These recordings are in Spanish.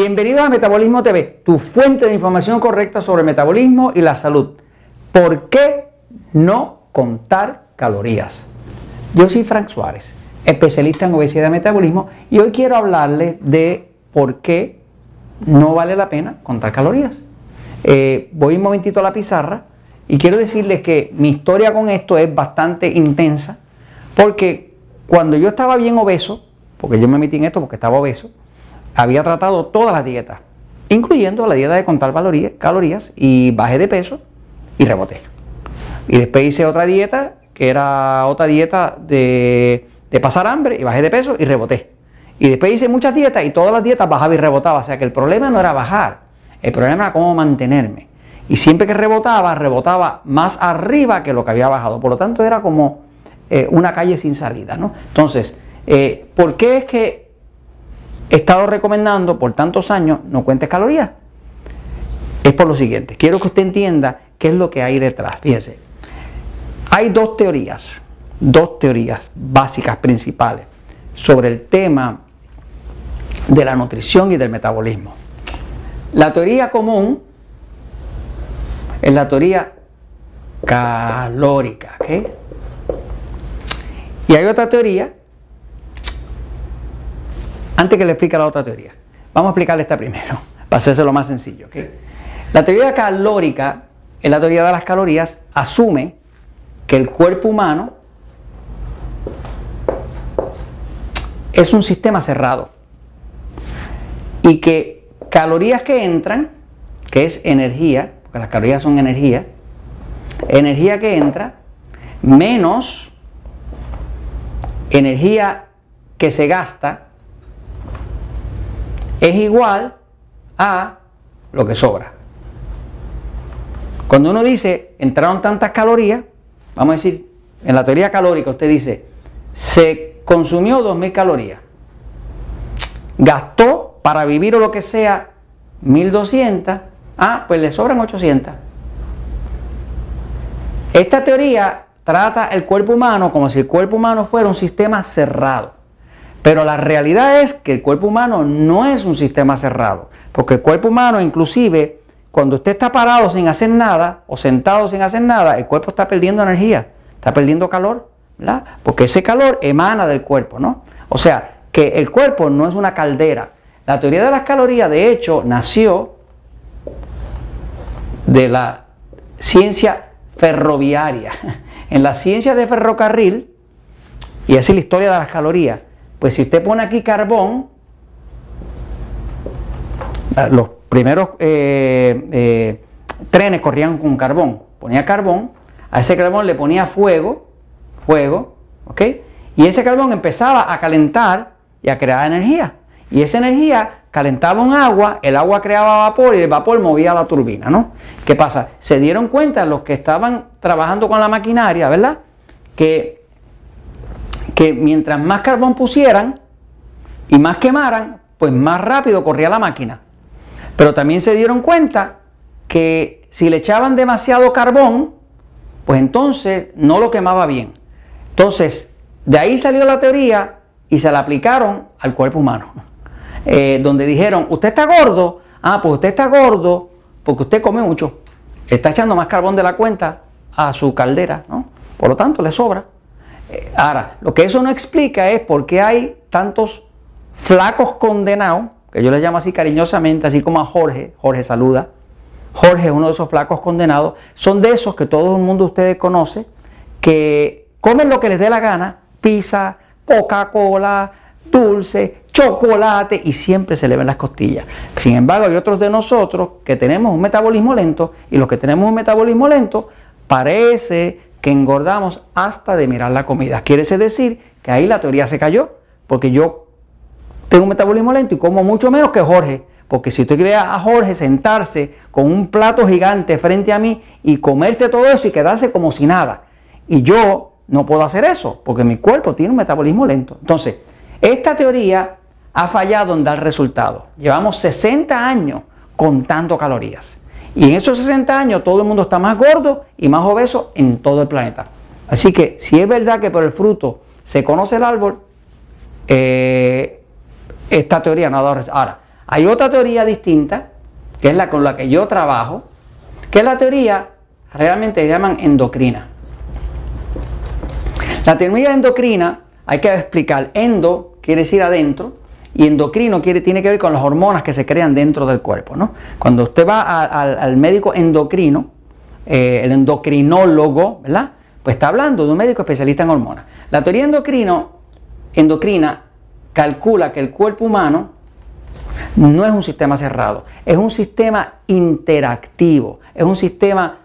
Bienvenidos a Metabolismo TV, tu fuente de información correcta sobre metabolismo y la salud. ¿Por qué no contar calorías? Yo soy Frank Suárez, especialista en obesidad y metabolismo, y hoy quiero hablarles de por qué no vale la pena contar calorías. Eh, voy un momentito a la pizarra y quiero decirles que mi historia con esto es bastante intensa, porque cuando yo estaba bien obeso, porque yo me metí en esto porque estaba obeso, había tratado todas las dietas, incluyendo la dieta de contar calorías, y bajé de peso y reboté. Y después hice otra dieta, que era otra dieta de, pasar hambre, y bajé de peso y reboté. Y después hice muchas dietas y todas las dietas bajaba y rebotaba. O sea que el problema no era bajar, el problema era cómo mantenerme. Y siempre que rebotaba, rebotaba más arriba que lo que había bajado. Por lo tanto, era como eh, una calle sin salida. ¿no? Entonces, eh, ¿por qué es que he estado recomendando por tantos años no cuentes calorías. Es por lo siguiente, quiero que usted entienda qué es lo que hay detrás. Fíjese, hay dos teorías, dos teorías básicas principales sobre el tema de la nutrición y del metabolismo. La teoría común es la teoría calórica. Y hay otra teoría antes que le explique la otra teoría, vamos a explicarle esta primero, para hacerse lo más sencillo. La teoría calórica, en la teoría de las calorías, asume que el cuerpo humano es un sistema cerrado y que calorías que entran, que es energía, porque las calorías son energía, energía que entra menos energía que se gasta es igual a lo que sobra. Cuando uno dice entraron tantas calorías, vamos a decir, en la teoría calórica usted dice, se consumió 2.000 calorías, gastó para vivir o lo que sea 1.200, ah, pues le sobran 800. Esta teoría trata el cuerpo humano como si el cuerpo humano fuera un sistema cerrado. Pero la realidad es que el cuerpo humano no es un sistema cerrado, porque el cuerpo humano inclusive cuando usted está parado sin hacer nada o sentado sin hacer nada, el cuerpo está perdiendo energía, está perdiendo calor, ¿verdad? Porque ese calor emana del cuerpo, ¿no? O sea, que el cuerpo no es una caldera. La teoría de las calorías, de hecho, nació de la ciencia ferroviaria. En la ciencia de ferrocarril, y así la historia de las calorías, pues si usted pone aquí carbón, ah, los primeros eh, eh, trenes corrían con carbón. Ponía carbón, a ese carbón le ponía fuego, fuego, ¿ok? Y ese carbón empezaba a calentar y a crear energía. Y esa energía calentaba un agua, el agua creaba vapor y el vapor movía la turbina, ¿no? ¿Qué pasa? Se dieron cuenta los que estaban trabajando con la maquinaria, ¿verdad? Que que mientras más carbón pusieran y más quemaran, pues más rápido corría la máquina. Pero también se dieron cuenta que si le echaban demasiado carbón, pues entonces no lo quemaba bien. Entonces, de ahí salió la teoría y se la aplicaron al cuerpo humano. Eh, donde dijeron, usted está gordo, ah, pues usted está gordo porque usted come mucho. Está echando más carbón de la cuenta a su caldera, ¿no? Por lo tanto, le sobra. Ahora, lo que eso no explica es por qué hay tantos flacos condenados, que yo les llamo así cariñosamente, así como a Jorge, Jorge saluda. Jorge es uno de esos flacos condenados. Son de esos que todo el mundo ustedes conoce, que comen lo que les dé la gana, pizza, Coca-Cola, dulce, chocolate y siempre se le ven las costillas. Sin embargo, hay otros de nosotros que tenemos un metabolismo lento y los que tenemos un metabolismo lento parece que engordamos hasta de mirar la comida. Quiere decir que ahí la teoría se cayó, porque yo tengo un metabolismo lento y como mucho menos que Jorge. Porque si usted ve a Jorge sentarse con un plato gigante frente a mí y comerse todo eso y quedarse como si nada, y yo no puedo hacer eso, porque mi cuerpo tiene un metabolismo lento. Entonces, esta teoría ha fallado en dar resultados. Llevamos 60 años contando calorías. Y en esos 60 años todo el mundo está más gordo y más obeso en todo el planeta. Así que si es verdad que por el fruto se conoce el árbol, eh, esta teoría no ha dado Ahora, Hay otra teoría distinta, que es la con la que yo trabajo, que es la teoría realmente llaman endocrina. La teoría endocrina hay que explicar, endo quiere decir adentro y endocrino quiere, tiene que ver con las hormonas que se crean dentro del cuerpo. ¿no? Cuando usted va al médico endocrino, eh, el endocrinólogo, ¿verdad? Pues está hablando de un médico especialista en hormonas. La teoría endocrino, endocrina calcula que el cuerpo humano no es un sistema cerrado, es un sistema interactivo, es un sistema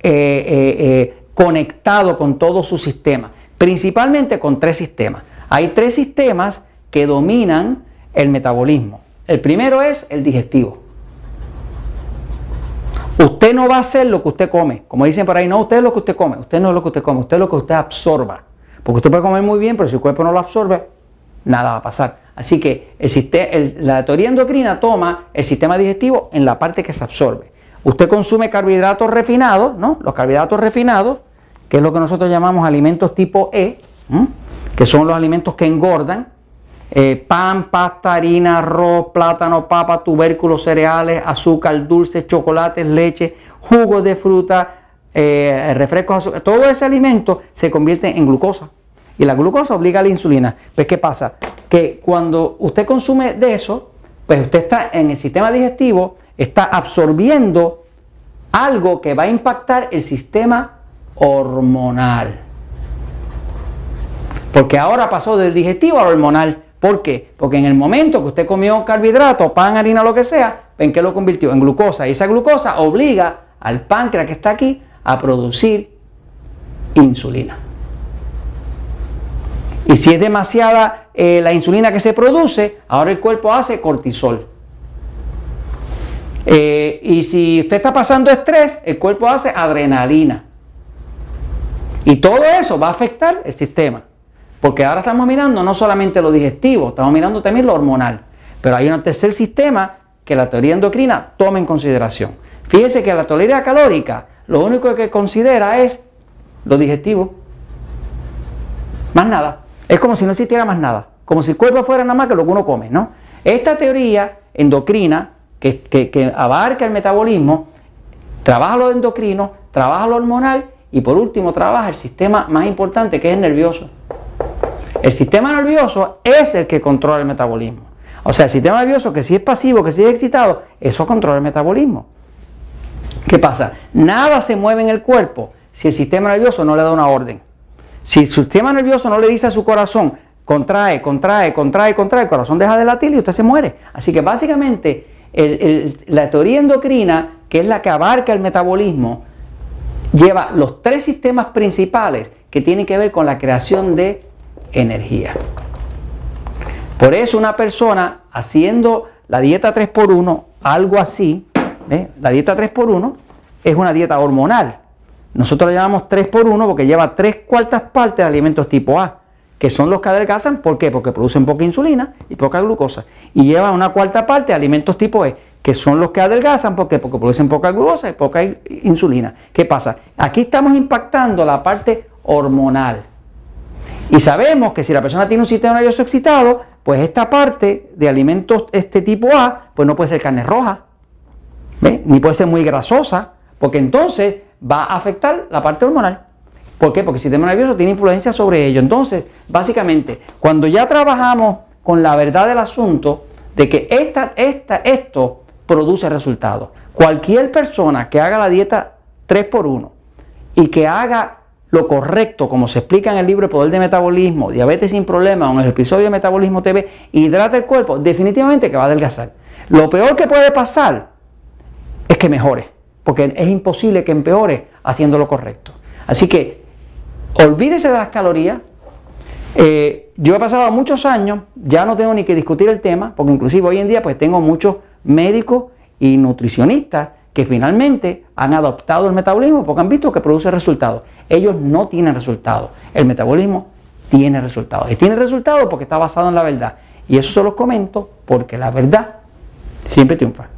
eh, eh, conectado con todo su sistema, principalmente con tres sistemas. Hay tres sistemas que dominan el metabolismo. El primero es el digestivo. Usted no va a hacer lo que usted come. Como dicen por ahí, no, usted es lo que usted come. Usted no es lo que usted come, usted es lo que usted absorba. Porque usted puede comer muy bien, pero si el cuerpo no lo absorbe, nada va a pasar. Así que la teoría endocrina toma el sistema digestivo en la parte que se absorbe. Usted consume carbohidratos refinados, ¿no? Los carbohidratos refinados, que es lo que nosotros llamamos alimentos tipo E, que son los alimentos que engordan, eh, pan, pasta, harina, arroz, plátano, papa, tubérculos, cereales, azúcar, dulces, chocolates, leche, jugos de fruta, eh, refrescos, todo ese alimento se convierte en glucosa. Y la glucosa obliga a la insulina. Pues, ¿qué pasa? Que cuando usted consume de eso, pues usted está en el sistema digestivo, está absorbiendo algo que va a impactar el sistema hormonal. Porque ahora pasó del digestivo al hormonal. ¿Por qué? Porque en el momento que usted comió carbohidratos, pan, harina, lo que sea, ¿en qué lo convirtió? En glucosa. Y esa glucosa obliga al páncreas que está aquí a producir insulina. Y si es demasiada eh, la insulina que se produce, ahora el cuerpo hace cortisol. Eh, y si usted está pasando estrés, el cuerpo hace adrenalina. Y todo eso va a afectar el sistema. Porque ahora estamos mirando no solamente lo digestivo, estamos mirando también lo hormonal. Pero hay un tercer sistema que la teoría endocrina toma en consideración. Fíjese que la tolerancia calórica lo único que considera es lo digestivo. Más nada. Es como si no existiera más nada. Como si el cuerpo fuera nada más que lo que uno come, ¿no? Esta teoría endocrina que, que abarca el metabolismo, trabaja lo endocrino, trabaja lo hormonal y por último trabaja el sistema más importante que es el nervioso. El sistema nervioso es el que controla el metabolismo. O sea, el sistema nervioso que si es pasivo, que si es excitado, eso controla el metabolismo. ¿Qué pasa? Nada se mueve en el cuerpo si el sistema nervioso no le da una orden. Si el sistema nervioso no le dice a su corazón, contrae, contrae, contrae, contrae, el corazón deja de latir y usted se muere. Así que básicamente la teoría endocrina, que es la que abarca el metabolismo, lleva los tres sistemas principales que tienen que ver con la creación de energía. Por eso una persona haciendo la dieta 3x1, algo así, la dieta 3x1 es una dieta hormonal. Nosotros la llamamos 3x1 porque lleva tres cuartas partes de alimentos tipo A, que son los que adelgazan. ¿Por qué? Porque producen poca insulina y poca glucosa. Y lleva una cuarta parte de alimentos tipo E, que son los que adelgazan. ¿Por qué? Porque producen poca glucosa y poca insulina. ¿Qué pasa? Aquí estamos impactando la parte hormonal. Y sabemos que si la persona tiene un sistema nervioso excitado, pues esta parte de alimentos este tipo A, pues no puede ser carne roja, ni puede ser muy grasosa, porque entonces va a afectar la parte hormonal. ¿Por qué? Porque el sistema nervioso tiene influencia sobre ello. Entonces, básicamente, cuando ya trabajamos con la verdad del asunto de que esta, esta, esto produce resultados, cualquier persona que haga la dieta 3x1 y que haga lo correcto, como se explica en el libro Poder de Metabolismo, Diabetes sin Problemas o en el episodio de Metabolismo TV, hidrata el cuerpo, definitivamente que va a adelgazar. Lo peor que puede pasar es que mejore, porque es imposible que empeore haciendo lo correcto. Así que olvídese de las calorías. Eh, yo he pasado muchos años, ya no tengo ni que discutir el tema, porque inclusive hoy en día pues tengo muchos médicos y nutricionistas que finalmente han adoptado el metabolismo porque han visto que produce resultados. Ellos no tienen resultados. El metabolismo tiene resultados. Y tiene resultados porque está basado en la verdad. Y eso se los comento porque la verdad siempre triunfa.